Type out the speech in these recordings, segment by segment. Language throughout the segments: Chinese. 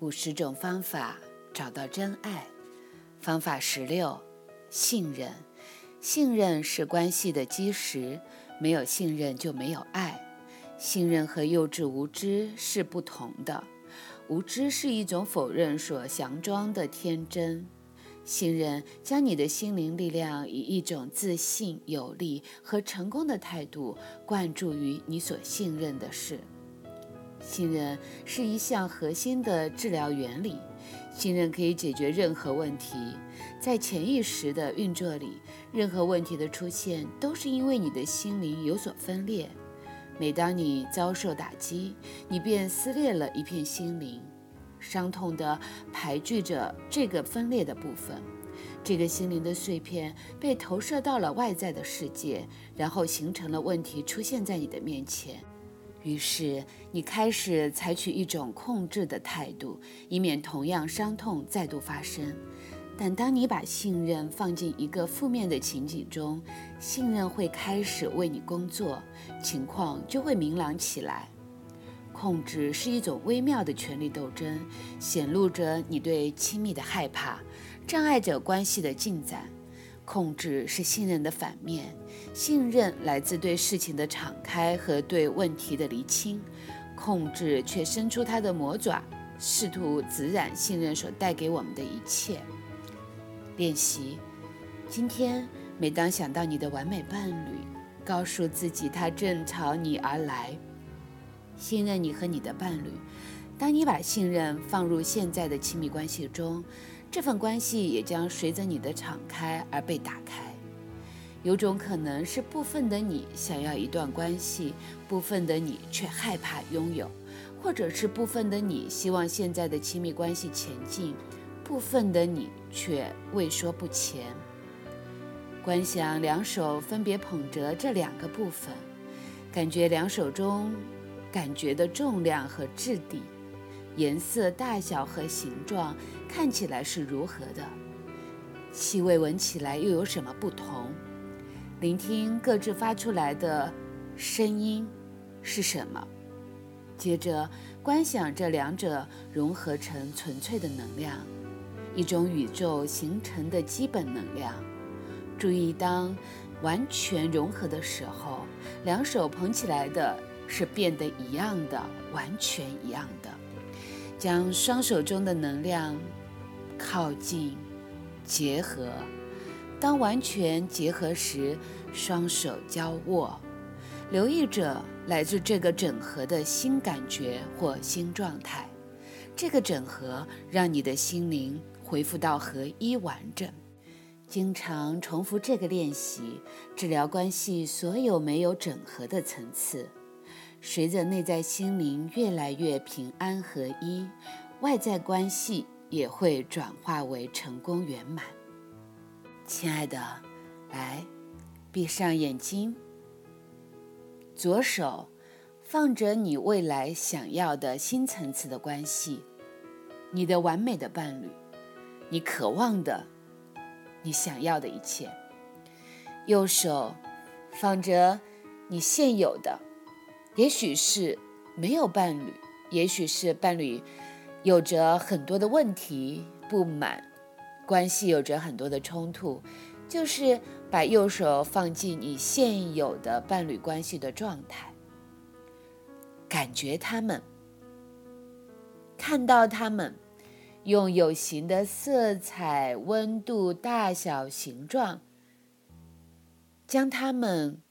五十种方法找到真爱。方法十六：信任。信任是关系的基石，没有信任就没有爱。信任和幼稚无知是不同的。无知是一种否认所佯装的天真。信任将你的心灵力量以一种自信、有力和成功的态度灌注于你所信任的事。信任是一项核心的治疗原理。信任可以解决任何问题。在潜意识的运作里，任何问题的出现都是因为你的心灵有所分裂。每当你遭受打击，你便撕裂了一片心灵。伤痛地排拒着这个分裂的部分，这个心灵的碎片被投射到了外在的世界，然后形成了问题出现在你的面前。于是你开始采取一种控制的态度，以免同样伤痛再度发生。但当你把信任放进一个负面的情景中，信任会开始为你工作，情况就会明朗起来。控制是一种微妙的权力斗争，显露着你对亲密的害怕，障碍着关系的进展。控制是信任的反面，信任来自对事情的敞开和对问题的厘清，控制却伸出它的魔爪，试图滋染信任所带给我们的一切。练习：今天，每当想到你的完美伴侣，告诉自己他正朝你而来。信任你和你的伴侣。当你把信任放入现在的亲密关系中，这份关系也将随着你的敞开而被打开。有种可能是部分的你想要一段关系，部分的你却害怕拥有，或者是部分的你希望现在的亲密关系前进，部分的你却畏缩不前。观想两手分别捧着这两个部分，感觉两手中。感觉的重量和质地、颜色、大小和形状看起来是如何的？气味闻起来又有什么不同？聆听各自发出来的声音是什么？接着观想这两者融合成纯粹的能量，一种宇宙形成的基本能量。注意，当完全融合的时候，两手捧起来的。是变得一样的，完全一样的。将双手中的能量靠近、结合。当完全结合时，双手交握，留意着来自这个整合的新感觉或新状态。这个整合让你的心灵恢复到合一完整。经常重复这个练习，治疗关系所有没有整合的层次。随着内在心灵越来越平安合一，外在关系也会转化为成功圆满。亲爱的，来，闭上眼睛。左手放着你未来想要的新层次的关系，你的完美的伴侣，你渴望的，你想要的一切。右手放着你现有的。也许是没有伴侣，也许是伴侣有着很多的问题、不满，关系有着很多的冲突，就是把右手放进你现有的伴侣关系的状态，感觉他们，看到他们，用有形的色彩、温度、大小、形状，将它们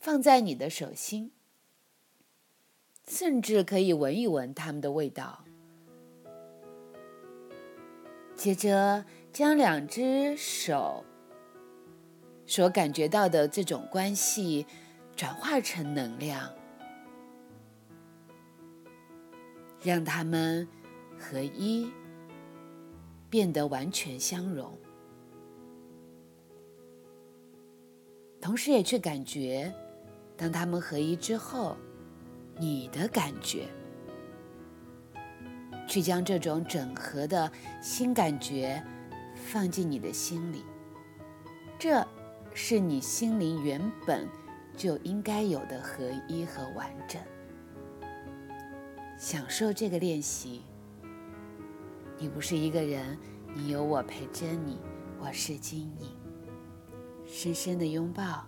放在你的手心。甚至可以闻一闻它们的味道。接着，将两只手所感觉到的这种关系转化成能量，让它们合一，变得完全相融。同时，也去感觉，当它们合一之后。你的感觉，去将这种整合的新感觉放进你的心里，这是你心灵原本就应该有的合一和完整。享受这个练习，你不是一个人，你有我陪着你。我是金影，深深的拥抱。